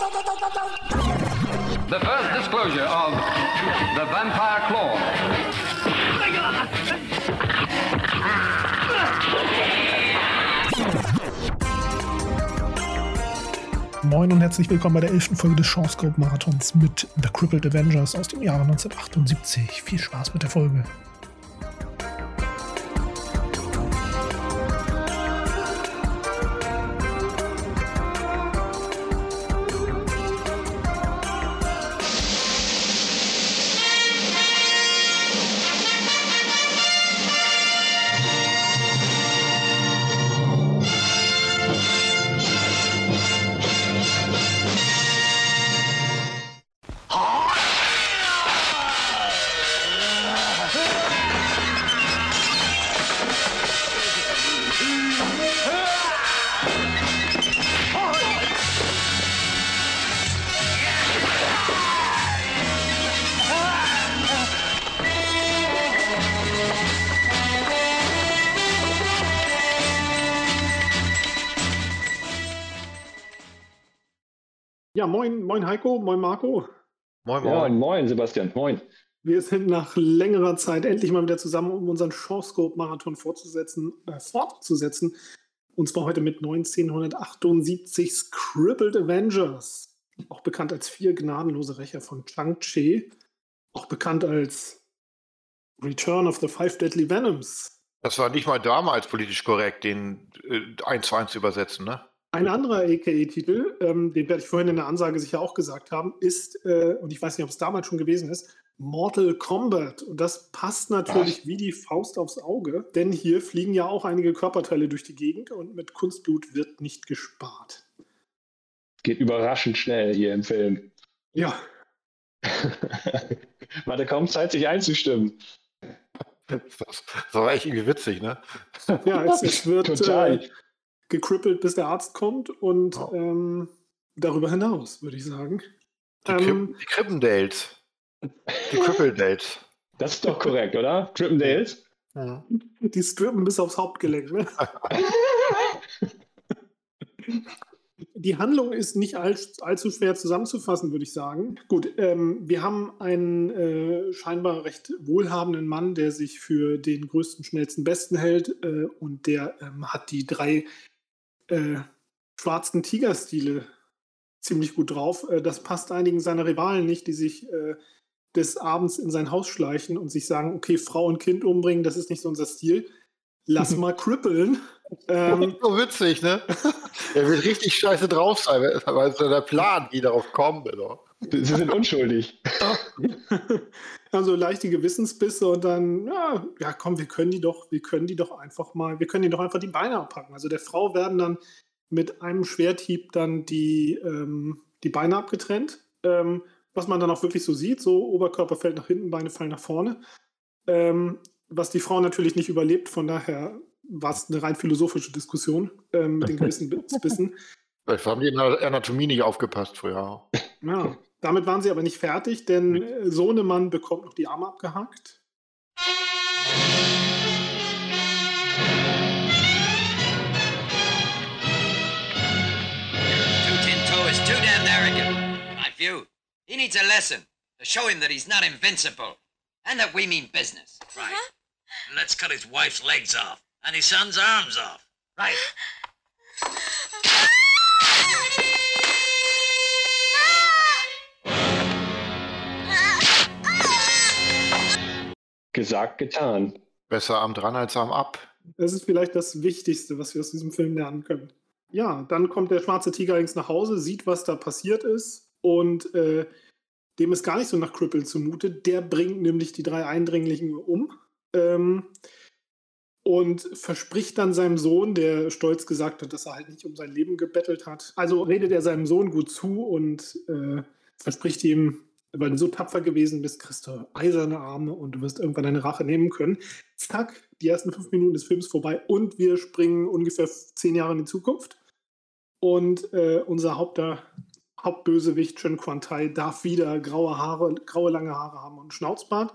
The first disclosure of the vampire claw. Moin und herzlich willkommen bei der 11. Folge des Chance Marathons mit The Crippled Avengers aus dem Jahre 1978. Viel Spaß mit der Folge. Ja, moin, moin Heiko, moin Marco. Moin, Moin, moin. moin, Sebastian. Moin. Wir sind nach längerer Zeit endlich mal wieder zusammen, um unseren Shawscope-Marathon fortzusetzen, äh, fortzusetzen. Und zwar heute mit 1978 Scribbled Avengers. Auch bekannt als vier gnadenlose Rächer von Chang-Chi. Auch bekannt als Return of the Five Deadly Venoms. Das war nicht mal damals politisch korrekt, den äh, eins zu eins zu übersetzen, ne? Ein anderer AKA-Titel, ähm, den werde ich vorhin in der Ansage sicher auch gesagt haben, ist, äh, und ich weiß nicht, ob es damals schon gewesen ist, Mortal Kombat. Und das passt natürlich wie die Faust aufs Auge, denn hier fliegen ja auch einige Körperteile durch die Gegend und mit Kunstblut wird nicht gespart. Geht überraschend schnell hier im Film. Ja, Man hatte kaum Zeit, sich einzustimmen. Das, das war echt irgendwie witzig, ne? ja es, es wird Total. äh, gekrippelt, bis der Arzt kommt und Oh. ähm, darüber hinaus, würde ich sagen. Die, Ähm, die Krippendales. Die Crippeldales. Das ist doch korrekt, oder? Trippendales? Mhm. Die strippen bis aufs Hauptgelenk. Ne? Die Handlung ist nicht all, allzu schwer zusammenzufassen, würde ich sagen. Gut, ähm, wir haben einen äh, scheinbar recht wohlhabenden Mann, der sich für den größten, schnellsten, besten hält äh, und der ähm, hat die drei äh, schwarzen Tigerstile ziemlich gut drauf. Äh, das passt einigen seiner Rivalen nicht, die sich äh, des Abends in sein Haus schleichen und sich sagen, okay, Frau und Kind umbringen, das ist nicht so unser Stil. Lass mal krippeln. Ähm, So witzig, ne? Er will richtig scheiße drauf sein, weil so der Plan, wie darauf kommen will. doch. Sie sind unschuldig. Also leichte Gewissensbisse und dann, ja, ja, komm, wir können die doch, wir können die doch einfach mal, wir können die doch einfach die Beine abpacken. Also der Frau werden dann mit einem Schwerthieb dann die, ähm, die Beine abgetrennt. Ähm, was man dann auch wirklich so sieht, so Oberkörper fällt nach hinten, Beine fallen nach vorne. Ähm, was die Frau natürlich nicht überlebt, von daher war es eine rein philosophische Diskussion ähm, mit den Gewissensbissen. Vielleicht haben die in der Anatomie nicht aufgepasst früher. Ja, damit waren sie aber nicht fertig, denn äh, Sohnemann bekommt noch die Arme abgehackt. Two Tin Toe is too damned arrogant. My view. He needs a lesson to show him that he's not invincible and that we mean business. Right. Let's cut his wife's legs off and his son's arms off. Right. Gesagt, getan. Besser am dran als am ab. Das ist vielleicht das Wichtigste, was wir aus diesem Film lernen können. Ja, dann kommt der schwarze Tiger allerdings nach Hause, sieht, was da passiert ist und äh, dem ist gar nicht so nach Cripple zumute. Der bringt nämlich die drei Eindringlichen um ähm, und verspricht dann seinem Sohn, der stolz gesagt hat, dass er halt nicht um sein Leben gebettelt hat. Also redet er seinem Sohn gut zu und äh, verspricht ihm, weil du so tapfer gewesen bist, kriegst du eiserne Arme und du wirst irgendwann deine Rache nehmen können. Zack, die ersten fünf Minuten des Films vorbei und wir springen ungefähr zehn Jahre in die Zukunft. Und äh, unser Haupter, Hauptbösewicht Chen Quantai darf wieder graue Haare, graue lange Haare haben und einen Schnauzbart.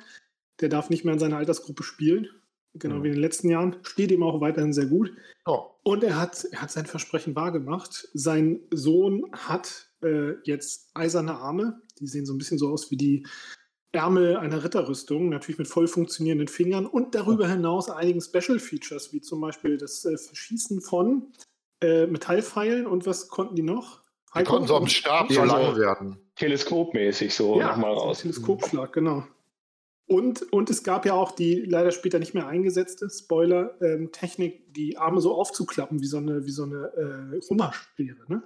Der darf nicht mehr in seiner Altersgruppe spielen. genau Mhm. wie in den letzten Jahren. Steht ihm auch weiterhin sehr gut. Oh. Und er hat, er hat sein Versprechen wahrgemacht. Sein Sohn hat äh, jetzt eiserne Arme. Die sehen so ein bisschen so aus wie die Ärmel einer Ritterrüstung, natürlich mit voll funktionierenden Fingern und darüber hinaus einigen Special Features, wie zum Beispiel das äh, Verschießen von äh, Metallpfeilen und was konnten die noch? Die konnten so am Stab so lang werden. Teleskopmäßig so ja, nochmal raus. Teleskopschlag, genau. Und, und es gab ja auch die leider später nicht mehr eingesetzte Spoiler-Technik, die Arme so aufzuklappen, wie so eine, wie so eine äh, Hummerschere. Ne?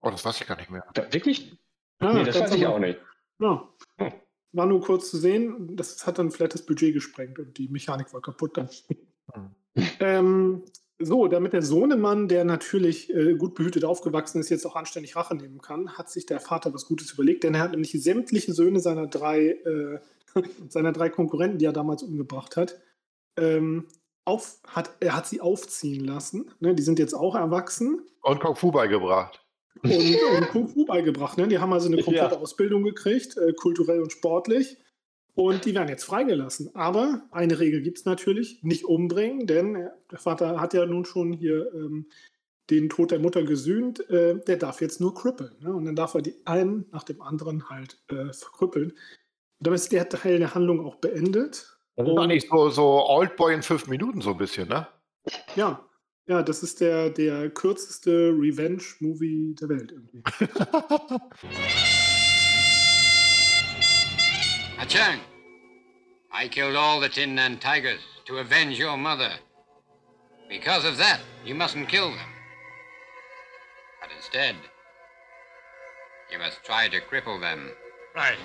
Oh, das weiß ich gar nicht mehr. Da, wirklich? Ja, nee, das weiß ich auch nicht. Ja. Hm. War nur kurz zu sehen. Das hat dann vielleicht das Budget gesprengt und die Mechanik war kaputt dann. Hm. ähm, so, damit der Sohnemann, der natürlich äh, gut behütet aufgewachsen ist, jetzt auch anständig Rache nehmen kann, hat sich der Vater was Gutes überlegt, denn er hat nämlich sämtliche Söhne seiner drei, äh, seiner drei Konkurrenten, die er damals umgebracht hat, ähm, auf, hat, er hat sie aufziehen lassen. Ne? Die sind jetzt auch erwachsen Und Kung Fu beigebracht. Und, und Kung Fu beigebracht. Ne? Die haben also eine komplette Ja. Ausbildung gekriegt, äh, kulturell und sportlich. Und die werden jetzt freigelassen. Aber eine Regel gibt es natürlich, nicht umbringen, denn äh, der Vater hat ja nun schon hier ähm, den Tod der Mutter gesühnt. Äh, der darf jetzt nur krüppeln. Ne? Und dann darf er die einen nach dem anderen halt äh, verkrüppeln. Und damit ist der Teil der Handlung auch beendet. Das ist eigentlich so, so Oldboy in fünf Minuten so ein bisschen, ne? Ja, ja, das ist der, der kürzeste Revenge-Movie der Welt irgendwie. Achang, I killed all the Tin and Tigers to avenge your mother. Because of that, you mustn't kill them. But instead, you must try to cripple them. Right.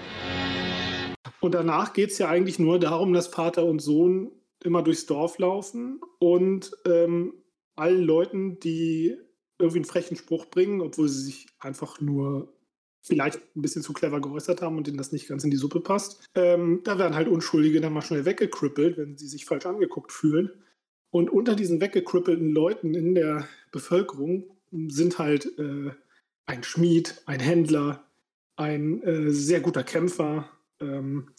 Und danach geht es ja eigentlich nur darum, dass Vater und Sohn immer durchs Dorf laufen und ähm, allen Leuten, die irgendwie einen frechen Spruch bringen, obwohl sie sich einfach nur vielleicht ein bisschen zu clever geäußert haben und denen das nicht ganz in die Suppe passt. Ähm, da werden halt Unschuldige dann mal schnell weggekrippelt, wenn sie sich falsch angeguckt fühlen. Und unter diesen weggekrippelten Leuten in der Bevölkerung sind halt äh, ein Schmied, ein Händler, ein äh, sehr guter Kämpfer. Ähm,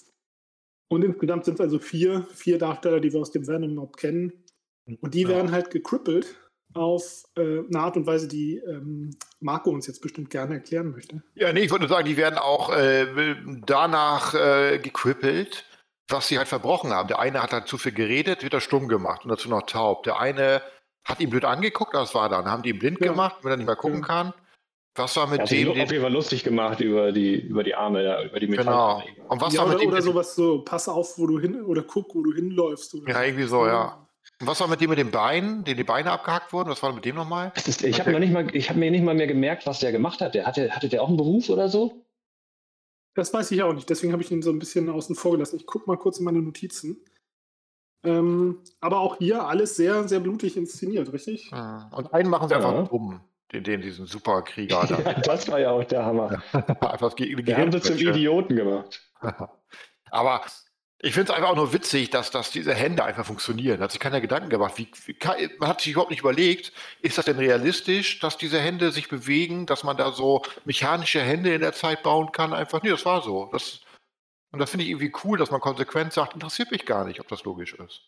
und insgesamt sind es also vier, vier Darsteller, die wir aus dem Venom Mob kennen. Und die Ja. werden halt gekrippelt auf äh, eine Art und Weise, die ähm, Marco uns jetzt bestimmt gerne erklären möchte. Ja, nee, ich wollte nur sagen, die werden auch äh, danach äh, gekrüppelt, was sie halt verbrochen haben. Der eine hat halt zu viel geredet, wird er stumm gemacht und dazu noch taub. Der eine hat ihn blöd angeguckt, das war dann. Haben die ihn blind Ja. gemacht, wenn er nicht mehr gucken Ja. kann. Was war mit hat sich dem? auf jeden Den, Fall lustig gemacht über die, über die Arme, da, über die genau. Metallarme. Und was ja, war mit oder, dem? oder sowas so, pass auf, wo du hin, oder guck, wo du hinläufst. Oder Ja, irgendwie so, ja. Und was war mit dem mit den Beinen, den die Beine abgehackt wurden? Was war mit dem nochmal? Ist, ich habe noch nicht mal, ich habe mir nicht mal mehr gemerkt, was der gemacht hat. Der hatte, hatte der auch einen Beruf oder so? Das weiß ich auch nicht, deswegen habe ich ihn so ein bisschen außen vor gelassen. Ich gucke mal kurz in meine Notizen. Ähm, aber auch hier alles sehr, sehr blutig inszeniert, richtig? Hm. Und einen machen sie Ja. einfach dumm. Den, den, diesen Superkrieger da. das war ja auch der Hammer. einfach Ge Der haben sie zum. Idioten gemacht. Aber ich finde es einfach auch nur witzig, dass, dass diese Hände einfach funktionieren. Da hat sich keiner Gedanken gemacht. Wie, wie kann, man hat sich überhaupt nicht überlegt, ist das denn realistisch, dass diese Hände sich bewegen, dass man da so mechanische Hände in der Zeit bauen kann? Einfach, nee, das war so. Das, und das finde ich irgendwie cool, dass man konsequent sagt, interessiert mich gar nicht, ob das logisch ist.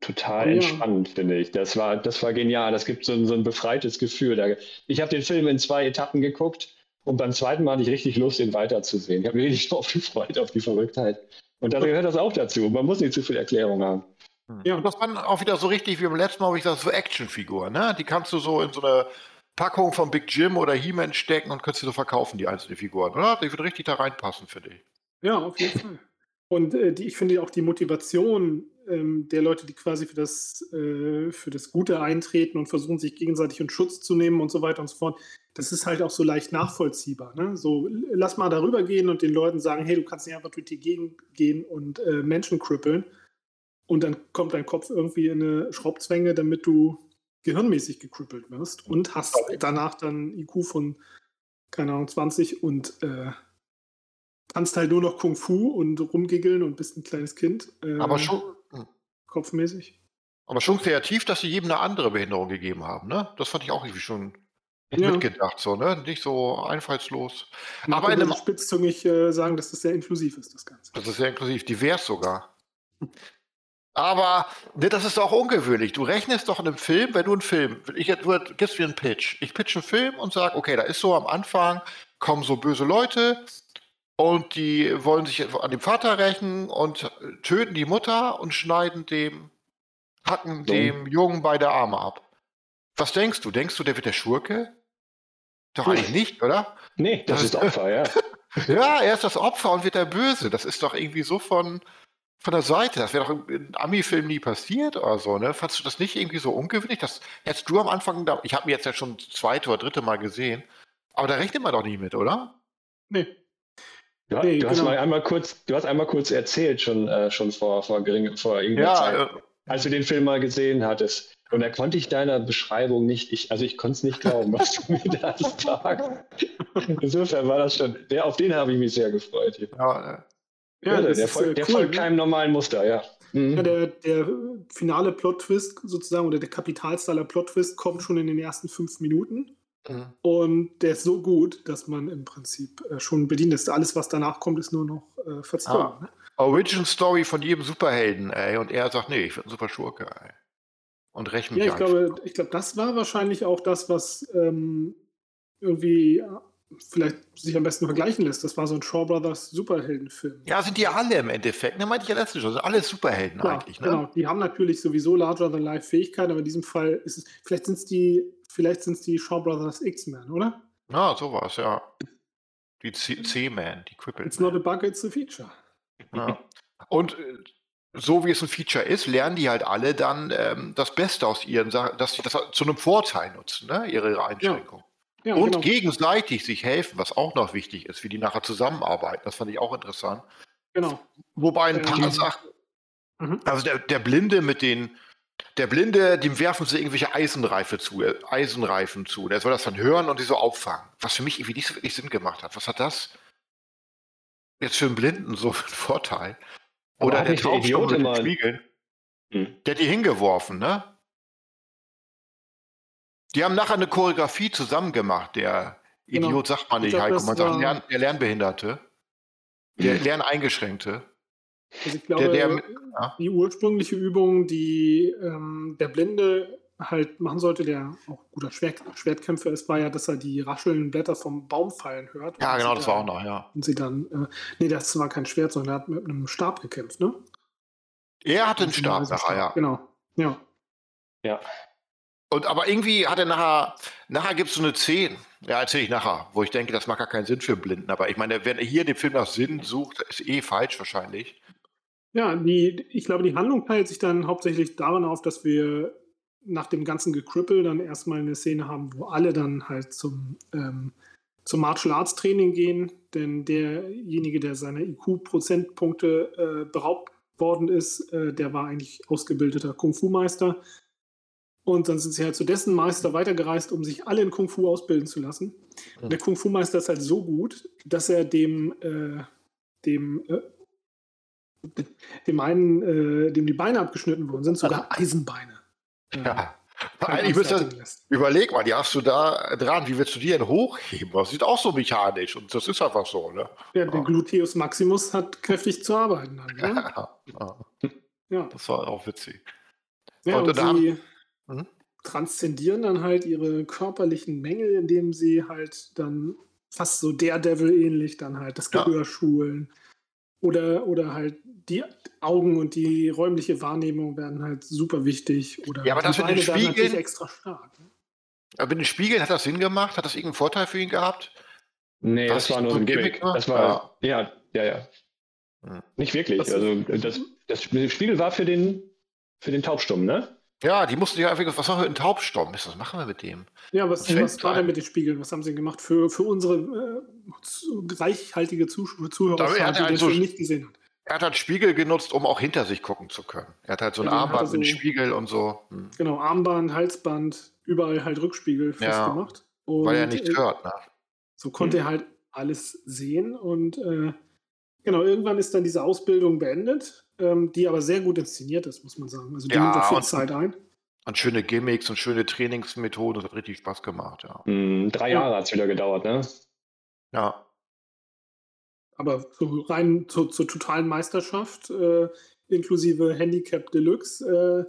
Total Ja. entspannt, finde ich. Das war, das war genial. Das gibt so ein, so ein befreites Gefühl. Da, ich habe den Film in zwei Etappen geguckt und beim zweiten Mal hatte ich richtig Lust, ihn weiterzusehen. Ich habe mich richtig drauf gefreut, auf die Verrücktheit. Und da gehört das auch dazu. Man muss nicht zu viel Erklärung haben. Ja. Und das waren auch wieder so richtig wie beim letzten Mal, wo ich gesagt so Actionfiguren, ne? Die kannst du so in so eine Packung von Big Jim oder He-Man stecken und kannst sie so verkaufen, die einzelnen Figuren, oder? Die würden richtig da reinpassen, finde ich. Ja, auf jeden Fall. Und äh, die, ich finde auch die Motivation ähm, der Leute, die quasi für das, äh, für das Gute eintreten und versuchen, sich gegenseitig in Schutz zu nehmen und so weiter und so fort, das ist halt auch so leicht nachvollziehbar. Ne? So, lass mal darüber gehen und den Leuten sagen, hey, du kannst nicht einfach durch die Gegend gehen und äh, Menschen krippeln. Und dann kommt dein Kopf irgendwie in eine Schraubzwänge, damit du gehirnmäßig gekrippelt wirst und hast danach dann IQ von, keine Ahnung, 20 und äh, kannst halt nur noch Kung Fu und rumgiggeln und bist ein kleines Kind. äh, Aber schon, Kopfmäßig. aber schon kreativ, dass sie jedem eine andere Behinderung gegeben haben, ne? Das fand ich auch irgendwie schon Ja. mitgedacht, so, ne? Nicht so einfallslos. Marco Aber in einem, spitzzüngig äh, sagen, dass das sehr inklusiv ist, das Ganze. das ist sehr inklusiv, divers sogar. Aber ne, das ist doch ungewöhnlich. Du rechnest doch in einem Film, wenn du einen Film, ich, du gibst mir einen Pitch. Ich pitch einen Film und sage, okay, da ist so am Anfang, kommen so böse Leute und die wollen sich an dem Vater rächen und töten die Mutter und schneiden dem, hacken dem Jungen beide Arme ab. Was denkst du? Denkst du, der wird der Schurke? Doch eigentlich nicht, oder? Nee, das, ist Opfer, ja. Ja, er ist das Opfer und wird der Böse. Das ist doch irgendwie so von, von der Seite. Das wäre doch in Ami-Filmen nie passiert oder so, ne? Fandst du das nicht irgendwie so ungewöhnlich? Das hättest du am Anfang, da, ich habe mir jetzt ja schon das zweite oder dritte Mal gesehen, aber da rechnet man doch nie mit, oder? Nee. Du, Nee, du hast genau. mal einmal kurz, du hast einmal kurz erzählt, schon, äh, schon vor, vor, gering, vor irgendeiner Ja, Zeit, äh, als du den Film mal gesehen hattest. Und da konnte ich deiner Beschreibung nicht, ich, also ich konnte es nicht glauben, was du mir da sagst. Insofern war das schon, der, auf den habe ich mich sehr gefreut. ja, äh, Ja, der, ist, folgt, äh, der cool, folgt ne? keinem normalen Muster, ja. Mhm. Ja, der, der finale Plot-Twist sozusagen oder der Kapitalstaler Plot-Twist kommt schon in den ersten fünf Minuten. Mhm. Und der ist so gut, dass man im Prinzip äh, schon bedient ist. Alles, was danach kommt, ist nur noch äh, verzwungen. Ah. Ne? Origin Story von jedem Superhelden, ey. Und er sagt, nee, ich bin ein super Schurke, ey. Und rächt mich Ja, ich glaube, ich glaube, das war wahrscheinlich auch das, was ähm, irgendwie äh, vielleicht sich am besten vergleichen lässt. Das war so ein Shaw Brothers Superheldenfilm. Ja, sind die alle im Endeffekt. Ne, meinte ich ja letztens schon. Sind alle Superhelden Ja, eigentlich, ne? Genau, die haben natürlich sowieso larger than life Fähigkeiten, aber in diesem Fall ist es, vielleicht sind es die, vielleicht sind es die Shaw Brothers X-Men, oder? Ja, sowas, ja. Die C-Man, die Crippled It's not a bug, it's a feature. Ja. Und äh, so wie es ein Feature ist, lernen die halt alle dann ähm, das Beste aus ihren Sachen, dass sie das zu einem Vorteil nutzen, ne? ihre, Einschränkung. Ja, Und genau. gegenseitig sich helfen, was auch noch wichtig ist, wie die nachher zusammenarbeiten. Das fand ich auch interessant. genau. Wobei ein Ähm, paar Sachen, Mhm. also der, der Blinde mit den, der Blinde, dem werfen sie irgendwelche Eisenreife zu, äh, Eisenreifen zu. Der soll das dann hören und die so auffangen. Was für mich irgendwie nicht so wirklich Sinn gemacht hat. Was hat das jetzt für einen Blinden so für einen Vorteil? Oder der Idiot mit den Spiegeln. Hm. Der hat die hingeworfen, ne? Die haben nachher eine Choreografie zusammen gemacht. Der Genau. Idiot sagt man Ich nicht, glaub, Heiko. Man sagt der Lernbehinderte. Der Lerneingeschränkte. Also ich glaube, der- ja. die ursprüngliche Übung, die ähm, der Blinde halt machen sollte, der auch guter Schwert, Schwertkämpfer ist, war ja, dass er die raschelnden Blätter vom Baum fallen hört. Ja, genau, das war auch dann- noch, ja. Und sie dann, äh, nee, das war kein Schwert, sondern er hat mit einem Stab gekämpft, ne? Er hatte einen Stab nachher, ja. Genau, ja. Ja. Und aber irgendwie hat er nachher, nachher gibt es so eine 10. Ja, erzähle ich nachher, wo ich denke, das macht gar keinen Sinn für Blinden. Aber ich meine, wenn er hier den Film nach Sinn sucht, ist eh falsch wahrscheinlich. Ja, die, ich glaube, die Handlung teilt sich dann hauptsächlich darin auf, dass wir nach dem ganzen Gekrüppel dann erstmal eine Szene haben, wo alle dann halt zum, ähm, zum Martial Arts Training gehen, denn derjenige, der seine IQ-Prozentpunkte äh, beraubt worden ist, äh, der war eigentlich ausgebildeter Kung-Fu-Meister. Und dann sind sie halt zu dessen Meister weitergereist, um sich alle in Kung-Fu ausbilden zu lassen. Mhm. Der Kung-Fu-Meister ist halt so gut, dass er dem, äh, dem äh, dem einen, äh, dem die Beine abgeschnitten wurden, sind sogar Eisenbeine. äh, Ja. Eigentlich müsste, überleg mal, die hast du da dran, wie willst du die denn hochheben? Das sieht auch so mechanisch und das ist einfach so, ne? Ja, der Gluteus Maximus hat kräftig zu arbeiten. Dann, ne? Ja, ja, Ja, das war auch witzig. ja Und und, sie Mhm. transzendieren dann halt ihre körperlichen Mängel, indem sie halt dann fast so Daredevil-ähnlich dann halt das Ja. Gehör schulen. Oder, oder halt die Augen und die räumliche Wahrnehmung werden halt super wichtig. Oder Ja, aber das mit den Spiegeln- extra stark. ne? Aber mit den Spiegeln hat das Sinn gemacht? Hat das irgendeinen Vorteil für ihn gehabt? Nee, Was das war nur so ein Gimmick. Das war, ja, ja, ja. Hm. Nicht wirklich. Das- also das, das Spiegel war für den, für den Taubstummen, ne? Ja, die mussten ja einfach, was machen wir in Taubsturm? Was machen wir mit dem? Ja, was, Das was war denn mit den Spiegeln? Was haben sie gemacht für, für unsere äh, reichhaltige Zusch Zuhörer, er die halt den so- Film nicht gesehen hat? Er hat halt Spiegel genutzt, um auch hinter sich gucken zu können. Er hat halt so ein Ja, Armband er mit einem so- Spiegel und so. Hm. Genau, Armband, Halsband, überall halt Rückspiegel Ja, festgemacht. Und, Weil er nichts äh, hört, ne? So konnte er halt alles sehen und äh, genau, irgendwann ist dann diese Ausbildung beendet, ähm, die aber sehr gut inszeniert ist, muss man sagen. Also die Ja, nimmt auch viel und- Zeit ein. Und schöne Gimmicks und schöne Trainingsmethoden. Das hat richtig Spaß gemacht, ja. Hm, drei Ja. Jahre hat es wieder gedauert, ne? Ja, Aber so rein zur, zur totalen Meisterschaft, äh, inklusive Handicap Deluxe, äh,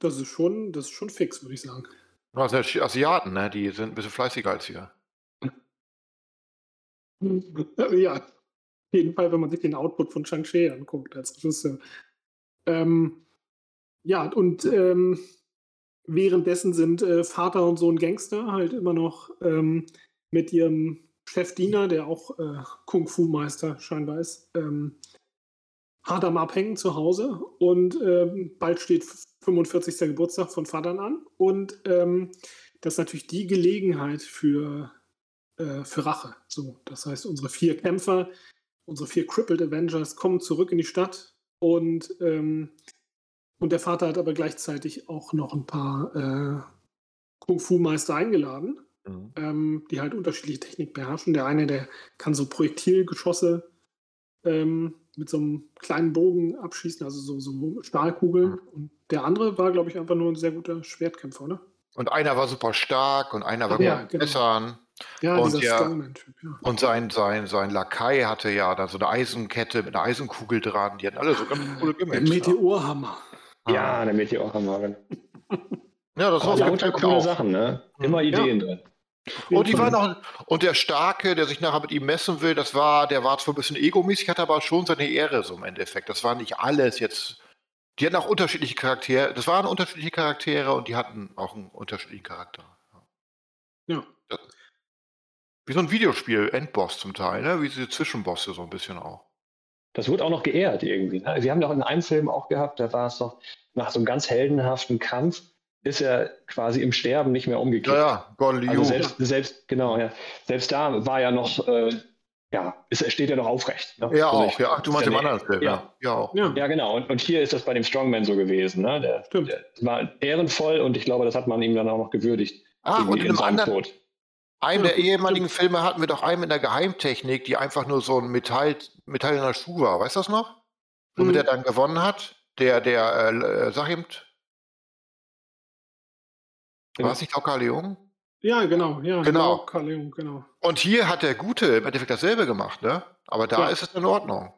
das ist schon, das ist schon fix, würde ich sagen. Also Asiaten, ne? die sind ein bisschen fleißiger als wir. ja, jeden Fall, wenn man sich den Output von Shang-Chi anguckt als Regisseur. Ähm, ja, und ähm, währenddessen sind äh, Vater und Sohn Gangster halt immer noch ähm, mit ihrem Chefdiener, der auch äh, Kung-Fu-Meister scheinbar ist, ähm, hart am Abhängen zu Hause. Und ähm, bald steht 45. Geburtstag von Vatern an. Und ähm, das ist natürlich die Gelegenheit für, äh, für Rache. So, das heißt, unsere vier Kämpfer, unsere vier Crippled Avengers kommen zurück in die Stadt und ähm, und der Vater hat aber gleichzeitig auch noch ein paar äh, Kung-Fu-Meister eingeladen, mhm. ähm, die halt unterschiedliche Technik beherrschen. Der eine, der kann so Projektilgeschosse ähm, mit so einem kleinen Bogen abschießen, also so, so Stahlkugeln. Mhm. Und der andere war, glaube ich, einfach nur ein sehr guter Schwertkämpfer, oder? Und einer war super stark und einer war ja, gut genau. Messern. Ja, und, dieser der, ja. und sein, sein, sein Lakai hatte ja da so eine Eisenkette mit einer Eisenkugel dran. Die hatten alle so ganz coole Gimmicks. Meteorhammer. Ja, ah. der Meteorhammer. Ja, das war lauter coole auch. Sachen, ne? Immer Ideen ja. drin. Und die waren auch, und der Starke, der sich nachher mit ihm messen will, das war, der war zwar ein bisschen egomäßig, hatte aber schon seine Ehre so im Endeffekt. Das war nicht alles jetzt. Die hatten auch unterschiedliche Charaktere. Das waren unterschiedliche Charaktere und die hatten auch einen unterschiedlichen Charakter. Ja. Das, wie so ein Videospiel, Endboss zum Teil, ne? Wie diese Zwischenbosse so ein bisschen auch. Das wurde auch noch geehrt irgendwie. Ne? Sie haben doch in einem Film auch gehabt, da war es doch nach so einem ganz heldenhaften Kampf, ist er quasi im Sterben nicht mehr umgekehrt. Ja, ja, Gordon Liu. Also selbst, selbst, genau, ja. Selbst da war ja noch, äh, ja, ist, steht er noch aufrecht. Ne? Ja, also auch. Ja, du meinst im anderen Film, ja. Ja, auch. Ja, ja genau. Und, und, hier ist das bei dem Strongman so gewesen. Ne? Der, Stimmt. Der war ehrenvoll und ich glaube, das hat man ihm dann auch noch gewürdigt. Ach, und in einem anderen, Tod. Einen der ehemaligen Filme hatten wir doch einen mit einer Geheimtechnik, die einfach nur so ein Metall, Metall in der Schuh war. Weißt du das noch? Womit mhm. er dann gewonnen hat? Der, der, äh, sag ihm. War es nicht auch Carl Leung? Ja, genau, ja, genau. Carl Leung, genau. Und hier hat der Gute im Endeffekt dasselbe gemacht, ne? Aber da ja. ist es in Ordnung.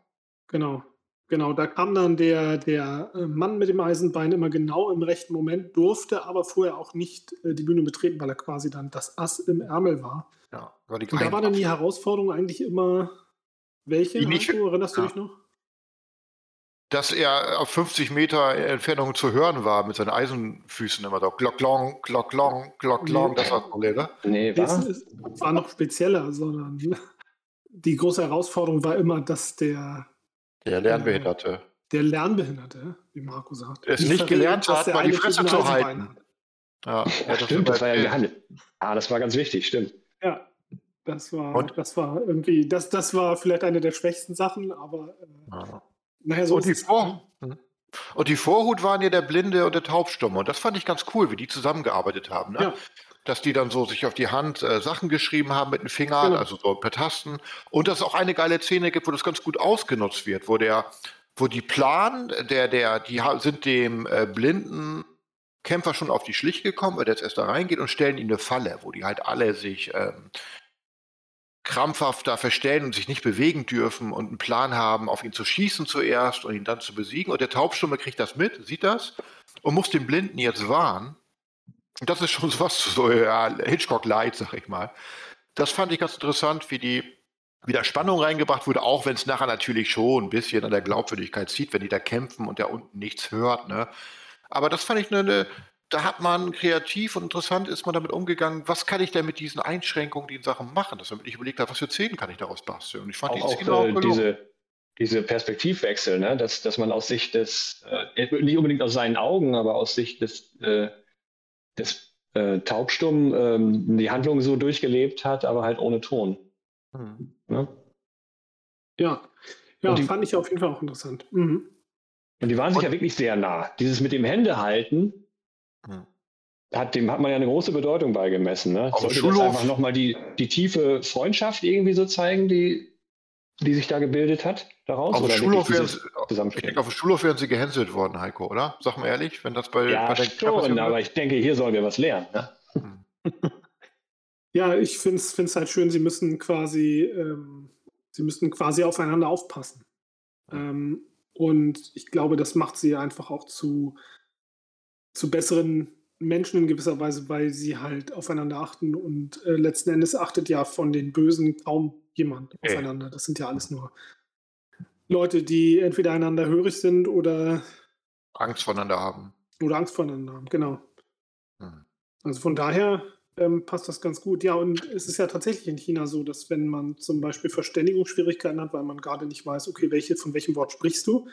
Genau. Genau, da kam dann der, der äh, Mann mit dem Eisenbein immer genau im rechten Moment, durfte aber vorher auch nicht äh, die Bühne betreten, weil er quasi dann das Ass im Ärmel war. Ja, war die Und da war dann die Herausforderung eigentlich immer, welche? Die nicht, Marco, erinnerst ja. du dich noch? Dass er auf 50 Meter Entfernung zu hören war mit seinen Eisenfüßen immer da. Glocklong, glocklong, glocklong, nee. das war das Problem, ne? Nee, war? Das war noch spezieller, sondern die große Herausforderung war immer, dass der der Lernbehinderte. Der Lernbehinderte, wie Marco sagt. Der es nicht gelernt hat, mal die Fresse zu halten. Ja, ja, stimmt, das war ja gehandelt. Ah, das war ganz wichtig, stimmt. Ja, das war, Und? das war irgendwie, das, das war vielleicht eine der schwächsten Sachen, aber äh, ja. naja, so und die, Vor hm. und die Vorhut waren ja der Blinde und der Taubstumme. Und das fand ich ganz cool, wie die zusammengearbeitet haben. Ne? Ja dass die dann so sich auf die Hand äh, Sachen geschrieben haben mit den Fingern, genau. also so per Tasten. Und dass es auch eine geile Szene gibt, wo das ganz gut ausgenutzt wird, wo der, wo die Plan, der, der, die sind dem äh, blinden Kämpfer schon auf die Schliche gekommen, weil der jetzt erst da reingeht und stellen ihm eine Falle, wo die halt alle sich ähm, krampfhaft da verstellen und sich nicht bewegen dürfen und einen Plan haben, auf ihn zu schießen zuerst und ihn dann zu besiegen. Und der Taubstumme kriegt das mit, sieht das und muss den Blinden jetzt warnen das ist schon was so ja, Hitchcock-Light, sag ich mal. Das fand ich ganz interessant, wie die wie da Spannung reingebracht wurde, auch wenn es nachher natürlich schon ein bisschen an der Glaubwürdigkeit zieht, wenn die da kämpfen und der unten nichts hört. Ne? Aber das fand ich eine, eine, da hat man kreativ und interessant ist man damit umgegangen, was kann ich denn mit diesen Einschränkungen, die in Sachen machen, dass man wirklich überlegt hat, was für Szenen kann ich daraus basteln. Und ich fand auch, die auch, äh, diese, diese Perspektivwechsel, ne? dass, dass man aus Sicht des, äh, nicht unbedingt aus seinen Augen, aber aus Sicht des äh, des äh, Taubstumm ähm, die Handlung so durchgelebt hat, aber halt ohne Ton. Mhm. Ne? Ja, ja die, fand ich auf jeden Fall auch interessant. Mhm. Und die waren sich und, ja wirklich sehr nah. Dieses mit dem Händehalten, mhm. hat, dem hat man ja eine große Bedeutung beigemessen. Ne? Sollte das einfach nochmal die, die tiefe Freundschaft irgendwie so zeigen, die, die sich da gebildet hat daraus? Auf, dem Schulhof, werden sie, ich denke, auf dem Schulhof werden sie gehänselt worden, Heiko, oder? Sag mal ehrlich, wenn das bei, ja, bei der schon, aber ich denke, hier sollen wir was lernen. Ne? Hm. ja, ich finde es halt schön, sie müssen quasi, ähm, sie müssen quasi aufeinander aufpassen. Ähm, Und ich glaube, das macht sie einfach auch zu, zu besseren Menschen in gewisser Weise, weil sie halt aufeinander achten und äh, letzten Endes achtet ja von den Bösen kaum jemand Okay. aufeinander. Das sind ja alles nur Leute, die entweder einander hörig sind oder, Angst voneinander haben. oder Angst voneinander haben. Genau. Hm. Also von daher ähm, passt das ganz gut. Ja, und es ist ja tatsächlich in China so, dass wenn man zum Beispiel Verständigungsschwierigkeiten hat, weil man gerade nicht weiß, okay, welche, von welchem Wort sprichst du,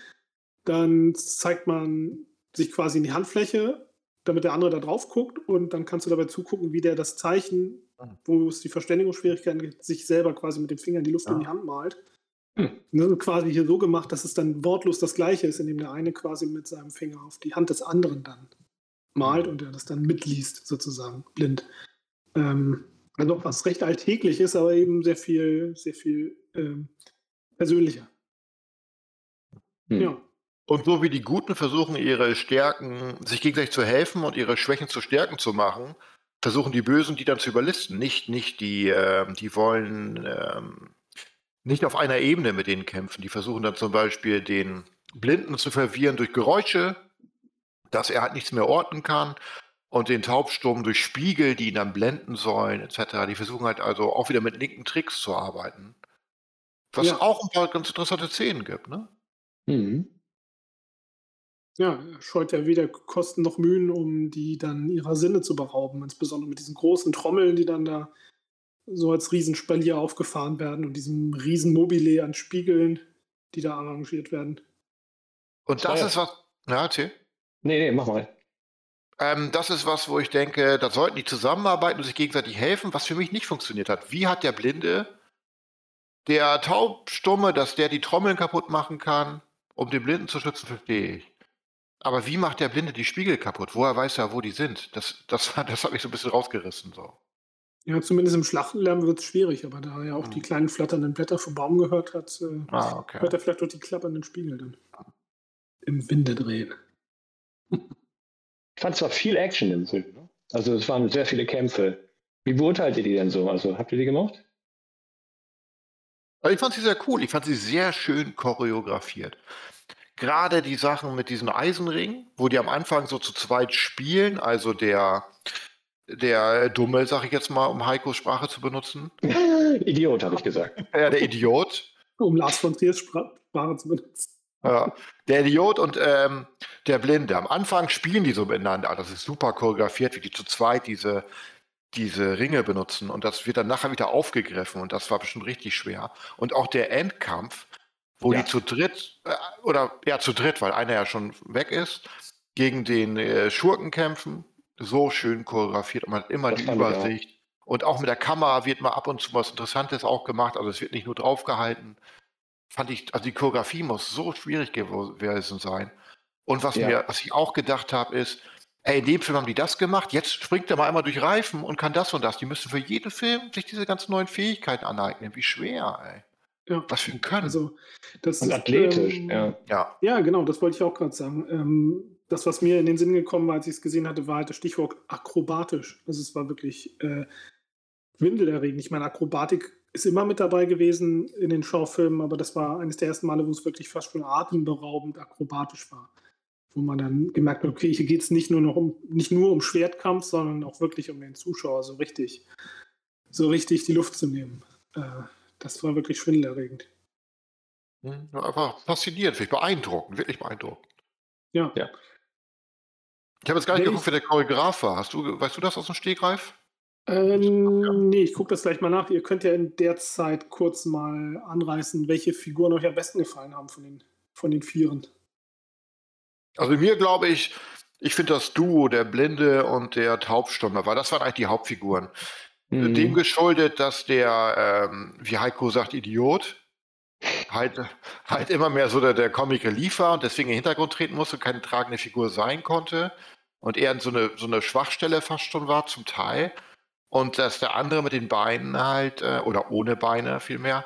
dann zeigt man sich quasi in die Handfläche, damit der andere da drauf guckt und dann kannst du dabei zugucken, wie der das Zeichen, Mhm. wo es die Verständigungsschwierigkeiten gibt, sich selber quasi mit dem Finger in die Luft Ja. in die Hand malt. Hm. Quasi hier so gemacht, dass es dann wortlos das Gleiche ist, indem der eine quasi mit seinem Finger auf die Hand des anderen dann malt und der das dann mitliest, sozusagen, blind. Ähm, also was recht alltäglich ist, aber eben sehr viel, sehr viel ähm, persönlicher. Hm. Ja. Und so wie die Guten versuchen, ihre Stärken, sich gegenseitig zu helfen und ihre Schwächen zu Stärken zu machen, versuchen die Bösen, die dann zu überlisten. Nicht, nicht die, ähm, die wollen ähm, nicht auf einer Ebene mit denen kämpfen. Die versuchen dann zum Beispiel den Blinden zu verwirren durch Geräusche, dass er halt nichts mehr orten kann. Und den Taubsturm durch Spiegel, die ihn dann blenden sollen, etc. Die versuchen halt also auch wieder mit linken Tricks zu arbeiten. Was Ja. auch ein paar ganz interessante Szenen gibt, ne? Mhm. Ja, er scheut ja weder Kosten noch Mühen, um die dann ihrer Sinne zu berauben. Insbesondere mit diesen großen Trommeln, die dann da so als Riesenspalier aufgefahren werden und diesem Riesenmobile an Spiegeln, die da arrangiert werden. Und das Ja, ist was. Ja, erzähl. Nee, nee, mach mal. Ähm, das ist was, wo ich denke, da sollten die zusammenarbeiten und sich gegenseitig helfen, was für mich nicht funktioniert hat. Wie hat der Blinde, der Taubstumme, dass der die Trommeln kaputt machen kann, um den Blinden zu schützen, verstehe ich. Aber wie macht der Blinde die Spiegel kaputt? Woher weiß er, wo die sind? Das, das, das hat mich so ein bisschen rausgerissen. So. Ja, zumindest im Schlachtenlärm wird es schwierig, aber da er ja auch die Mhm. kleinen flatternden Blätter vom Baum gehört hat, äh, Ah, okay. hört er vielleicht auch die klappernden Spiegel dann im Winde drehen. Ich fand zwar viel Action im Film. Ne? Also es waren sehr viele Kämpfe. Wie beurteilt ihr die denn so? Also habt ihr die gemacht? Aber ich fand sie sehr cool. Ich fand sie sehr schön choreografiert. Gerade die Sachen mit diesen Eisenringen, wo die am Anfang so zu zweit spielen, also der, der Dummel, sag ich jetzt mal, um Heikos Sprache zu benutzen. Idiot, habe ich gesagt. Ja, der Idiot. Um Lars von Triers Spra- Sprache zu benutzen. Ja, der Idiot und ähm, der Blinde. Am Anfang spielen die so miteinander. Das ist super choreografiert, wie die zu zweit diese, diese Ringe benutzen. Und das wird dann nachher wieder aufgegriffen. Und das war bestimmt richtig schwer. Und auch der Endkampf, wo Ja. die zu dritt, äh, oder ja, zu dritt, weil einer ja schon weg ist, gegen den äh, Schurken kämpfen. So schön choreografiert. Und man hat immer Das die ich auch. Übersicht. Und auch mit der Kamera wird mal ab und zu was Interessantes auch gemacht. Also es wird nicht nur draufgehalten fand ich, also die Choreografie muss so schwierig gewesen sein. Und was Ja. mir, was ich auch gedacht habe, ist, ey, in dem Film haben die das gemacht, jetzt springt er mal einmal durch Reifen und kann das und das. Die müssen für jeden Film sich diese ganzen neuen Fähigkeiten aneignen. Wie schwer, ey. Ja. Was für ein Können. Also, das Und ist, athletisch, ähm, ja. ja. Ja, genau, das wollte ich auch gerade sagen. Ähm, das, was mir in den Sinn gekommen war, als ich es gesehen hatte, war halt das Stichwort akrobatisch. Also es war wirklich äh, windelerregend. Ich meine, Akrobatik ist immer mit dabei gewesen in den Schaufilmen, aber das war eines der ersten Male, wo es wirklich fast schon atemberaubend akrobatisch war. Wo man dann gemerkt hat, okay, hier geht es nicht nur noch um, nicht nur um Schwertkampf, sondern auch wirklich um den Zuschauer so richtig, so richtig die Luft zu nehmen. Äh, das war wirklich schwindelerregend. Hm, Einfach faszinierend, wirklich beeindruckend, wirklich beeindruckend. Ja. Ja. Ich habe jetzt gar nicht Nee, geguckt, wer der Choreograf war. Hast du, weißt du das aus dem Stegreif? Ähm, nee, ich gucke das gleich mal nach. Ihr könnt ja in der Zeit kurz mal anreißen, welche Figuren euch am besten gefallen haben von den, von den Vieren. Also mir glaube ich, ich finde das Duo, der Blinde und der Taubstumme, weil das waren eigentlich die Hauptfiguren. Mhm. Dem geschuldet, dass der, ähm, wie Heiko sagt, Idiot, halt, halt immer mehr so der, der Comic Relief war und deswegen in den Hintergrund treten musste, keine tragende Figur sein konnte und er so eine, so eine Schwachstelle fast schon war, zum Teil. Und dass der andere mit den Beinen halt, äh, oder ohne Beine vielmehr,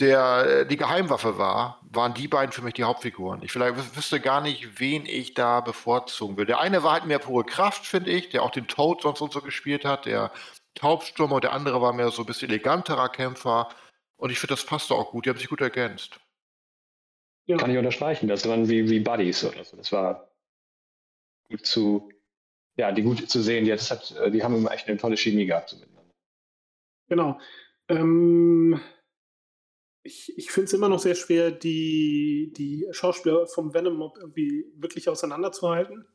der äh, die Geheimwaffe war, waren die beiden für mich die Hauptfiguren. Ich vielleicht wüs- wüsste gar nicht, wen ich da bevorzugen will. Der eine war halt mehr pure Kraft, finde ich, der auch den Toad sonst und so gespielt hat, der Taubsturmer, und der andere war mehr so ein bisschen eleganterer Kämpfer. Und ich finde, das passte auch gut. Die haben sich gut ergänzt. Ja. Kann ich unterstreichen. Das waren wie, wie Buddies oder so. Das war gut zu, ja, die gut zu sehen. Jetzt hat, äh, die haben immer echt eine tolle Chemie gehabt so miteinander. Genau. Ähm, ich ich finde es immer noch sehr schwer, die, die Schauspieler vom Venom Mob irgendwie wirklich auseinanderzuhalten.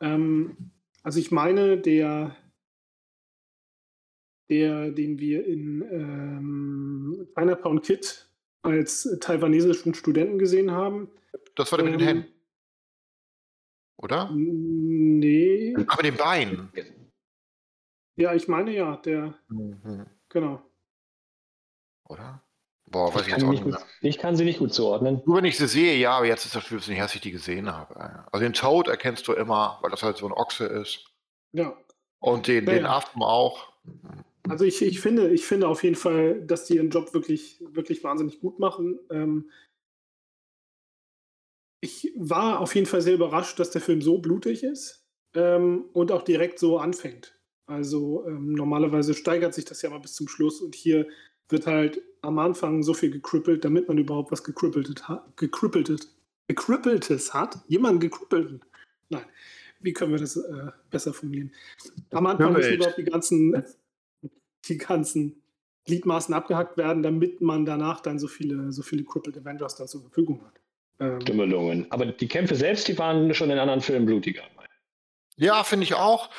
Ähm, also ich meine, der, der, den wir in ähm, Chinatown Kid als taiwanesischen Studenten gesehen haben. Das war der mit den Ähm, Händen, oder? Nee. Aber mit den Beinen. Ja, ich meine ja, der, Mhm. genau. Oder? Boah, weiß ich Ich jetzt kann, auch nicht gut, mehr. ich kann sie nicht gut zuordnen. Nur wenn ich sie sehe, ja, aber jetzt ist das Spiel ein bisschen her, dass ich die gesehen habe. Also den Toad erkennst du immer, weil das halt so ein Ochse ist. Ja. Und den, Ja, den ja. Affen auch. Also ich, ich, finde, ich finde auf jeden Fall, dass die ihren Job wirklich, wirklich wahnsinnig gut machen. Ähm, ich war auf jeden Fall sehr überrascht, dass der Film so blutig ist ähm, und auch direkt so anfängt. Also ähm, normalerweise steigert sich das ja mal bis zum Schluss und hier wird halt am Anfang so viel gekrüppelt, damit man überhaupt was gekrüppeltes hat. Gekrüppeltes, gekrüppeltes hat. Jemanden gekrüppelten. Nein, wie können wir das äh, besser formulieren? Am Anfang müssen überhaupt die ganzen, die ganzen Gliedmaßen abgehackt werden, damit man danach dann so viele, so viele Crippled Avengers dann zur Verfügung hat. Ähm, Dummelungen. Aber die Kämpfe selbst, die waren schon in anderen Filmen blutiger. Ja, finde ich auch.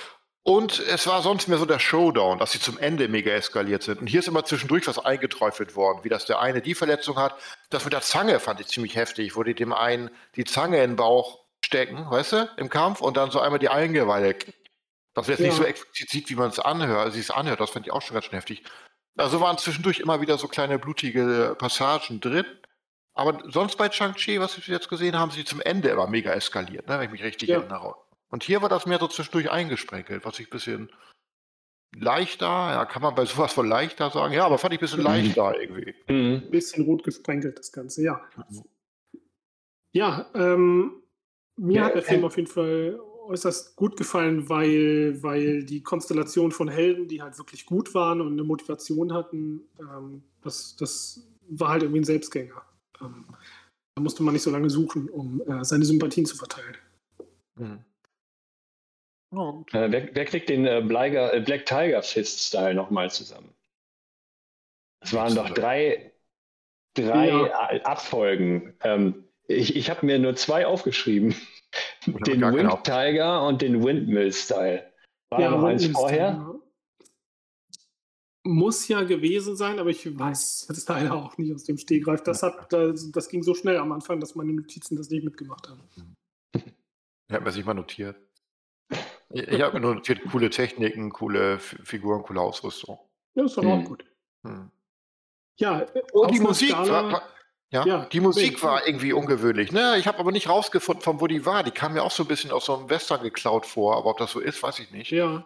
Und es war sonst mehr so der Showdown, dass sie zum Ende mega eskaliert sind. Und hier ist immer zwischendurch was eingeträufelt worden, wie das der eine die Verletzung hat. Das mit der Zange fand ich ziemlich heftig, wo die dem einen die Zange in den Bauch stecken, weißt du, im Kampf und dann so einmal die Eingeweide. Das wird jetzt nicht Ja. so explizit, wie man es anhört, sie es anhört, das fand ich auch schon ganz schön heftig. Also waren zwischendurch immer wieder so kleine blutige Passagen drin. Aber sonst bei Shang-Chi, was wir jetzt gesehen haben, sind die zum Ende immer mega eskaliert, ne, wenn ich mich richtig Ja. erinnere. Und hier war das mehr so zwischendurch eingesprenkelt, was ich ein bisschen leichter, ja, kann man bei sowas von leichter sagen, ja, aber fand ich ein bisschen Mhm. leichter irgendwie. Mhm. ein bisschen rot gesprenkelt, das Ganze, ja. Ja, ähm, mir Ja, hat der Film äh, auf jeden Fall äußerst gut gefallen, weil, weil die Konstellation von Helden, die halt wirklich gut waren und eine Motivation hatten, ähm, das, das war halt irgendwie ein Selbstgänger. Ähm, da musste man nicht so lange suchen, um äh, seine Sympathien zu verteilen. Mhm. Gut. Äh, wer, wer kriegt den äh, Bleiger, äh, Black Tiger Fist-Style nochmal zusammen? Es waren doch drei, drei Ja. Abfolgen. Ähm, ich ich habe mir nur zwei aufgeschrieben. Den Wind Tiger und den Windmill-Style. War da noch eins Windmill vorher? Style, ja. Muss ja gewesen sein, aber ich weiß es leider auch nicht aus dem Stegreif. Das, hat, das, das ging so schnell am Anfang, dass meine Notizen das nicht mitgemacht haben. Ich habe mir das nicht mal notiert. Ich, ich habe mir nur notiert, coole Techniken, coole F Figuren, coole Ausrüstung. Ja, ist doch auch Hm. gut. Hm. Ja, Und auf die Musik Skala- ja, Ja, die Musik war irgendwie ungewöhnlich. Ne? Ich habe aber nicht rausgefunden, von wo die war. Die kam mir auch so ein bisschen aus so einem Western geklaut vor, aber ob das so ist, weiß ich nicht. Ja.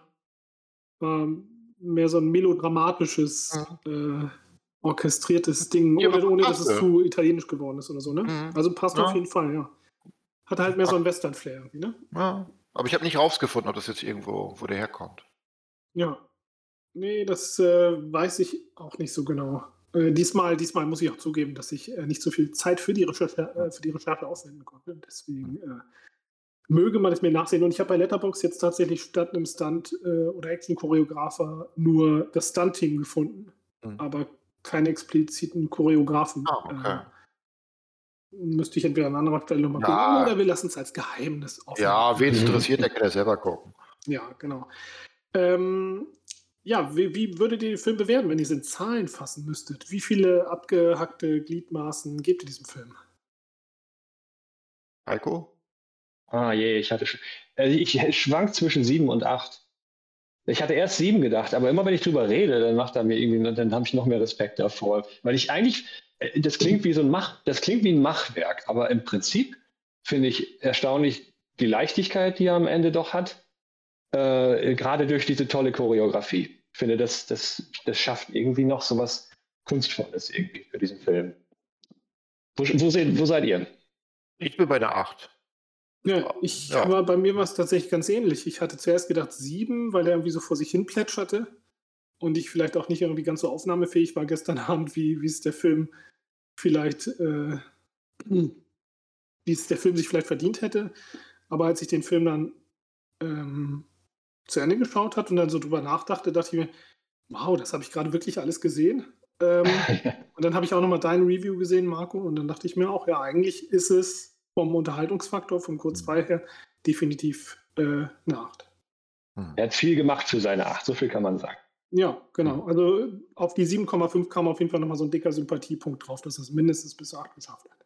Ähm, mehr so ein melodramatisches, äh, orchestriertes Ding, Ja, ohne, ohne dass es zu italienisch geworden ist oder so, ne? Mhm. Also passt Ja. auf jeden Fall, ja. Hat halt mehr so ein Western-Flair irgendwie, ne? Ja, aber ich habe nicht rausgefunden, ob das jetzt irgendwo, wo der herkommt. Ja. Nee, das äh, weiß ich auch nicht so genau. Äh, diesmal, diesmal muss ich auch zugeben, dass ich äh, nicht so viel Zeit für die Recherche, äh, für die Recherche aufwenden konnte. Deswegen äh, möge man es mir nachsehen. Und ich habe bei Letterbox jetzt tatsächlich statt einem Stunt- äh, oder Action-Choreografer nur das Stunt-Team gefunden, Mhm. aber keine expliziten Choreografen. Ah, okay. Äh, müsste ich entweder an anderer Stelle nochmal Ja. gucken oder wir lassen es als Geheimnis offen. Ja, wen es interessiert, der kann ja selber gucken. Ja, genau. Ähm, ja, wie, wie würdet ihr den Film bewerten, wenn ihr es in Zahlen fassen müsstet? Wie viele abgehackte Gliedmaßen gebt ihr diesem Film? Heiko? Ah je, ich hatte sch- äh, ich schwank zwischen sieben und acht. Ich hatte erst sieben gedacht, aber immer wenn ich drüber rede, dann macht er mir irgendwie, dann habe ich noch mehr Respekt davor. Weil ich eigentlich, äh, das klingt wie so ein Mach, das klingt wie ein Machwerk, aber im Prinzip finde ich erstaunlich die Leichtigkeit, die er am Ende doch hat. Äh, gerade durch diese tolle Choreografie. Ich finde, das, das, das schafft irgendwie noch so was Kunstvolles irgendwie für diesen Film. Wo, wo, seht, wo seid ihr? Ich bin bei der 8. Ja, ich Ja. war bei mir war es tatsächlich ganz ähnlich. Ich hatte zuerst gedacht sieben, weil er irgendwie so vor sich hin plätscherte und ich vielleicht auch nicht irgendwie ganz so aufnahmefähig war gestern Abend, wie, wie es der Film vielleicht äh, wie es der Film sich vielleicht verdient hätte. Aber als ich den Film dann ähm, zu Ende geschaut hat und dann so drüber nachdachte, dachte ich mir, wow, das habe ich gerade wirklich alles gesehen. Ähm, und dann habe ich auch nochmal dein Review gesehen, Marco, und dann dachte ich mir auch, ja, eigentlich ist es vom Unterhaltungsfaktor, vom 2 her, definitiv äh, eine 8. Er hat viel gemacht für seine 8, so viel kann man sagen. Ja, genau. Also auf die 7,5 kam auf jeden Fall nochmal so ein dicker Sympathiepunkt drauf, dass es mindestens bis zur 8 geschafft hat.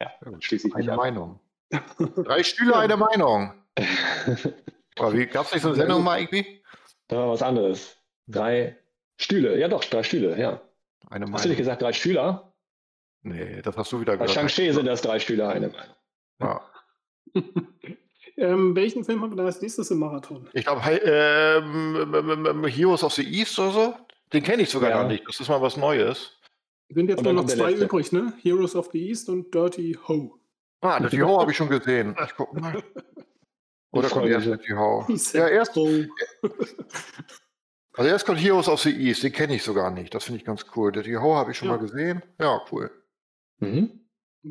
Ja, schließe ich mich Eine. Meinung. Drei Stühle, eine Meinung. Aber wie gab es nicht so eine Sendung mal irgendwie? Da war was anderes. Drei Stühle. Ja, doch, drei Stühle, ja. Eine Hast du nicht gesagt drei Stühler? Nee, das hast du wieder Bei gesagt. Shang-Chi sind das drei Stühle, eine Meinung. Ja. ähm, welchen Film haben wir da als nächstes im Marathon? Ich glaube, ähm, ähm, ähm, Heroes of the East oder so. Den kenne ich sogar Ja. gar nicht. Das ist mal was Neues. Sind jetzt nur noch zwei letzte. übrig, ne? Heroes of the East und Dirty Ho. Ah, Dirty Ho habe ich schon gesehen. Ich guck mal. Oder kommt erst Dirty Ho? Ja, erst, also erst kommt Heroes of the East. Den kenne ich sogar nicht. Das finde ich ganz cool. Dirty Ho habe ich schon Ja. mal gesehen. Ja, cool. Mhm.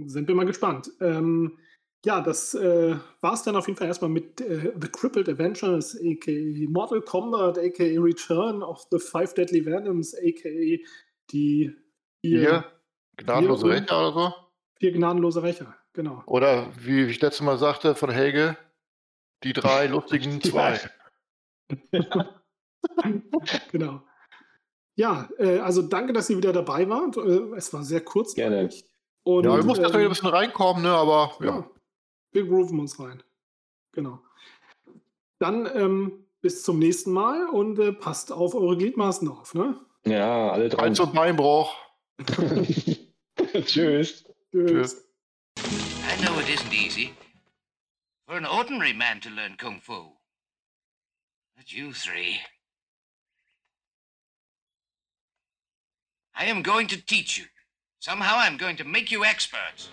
Sind wir mal gespannt. Ähm, ja, das äh, war es dann auf jeden Fall erstmal mit äh, The Crippled Adventures, a.k.a. Mortal Kombat, a.k.a. Return of the Five Deadly Venoms, a.k.a. die vier, Hier, gnadenlose Rächer oder so. vier gnadenlose Rächer. Genau. Oder wie ich letztes Mal sagte von Helge, die drei lustigen zwei. genau. Ja, äh, also danke, dass ihr wieder dabei wart. Äh, es war sehr kurz. Gerne. Und, Ja, wir mussten erst mal wieder ein bisschen reinkommen, ne? aber ja. Ja, wir grooven uns rein. Genau. Dann ähm, bis zum nächsten Mal und äh, passt auf eure Gliedmaßen auf. Ne? Ja, alle drei. Hals- und Beinbruch. Tschüss. Tschüss. I know it isn't easy for an ordinary man to learn Kung Fu. But you three. I am going to teach you. Somehow I'm going to make you experts.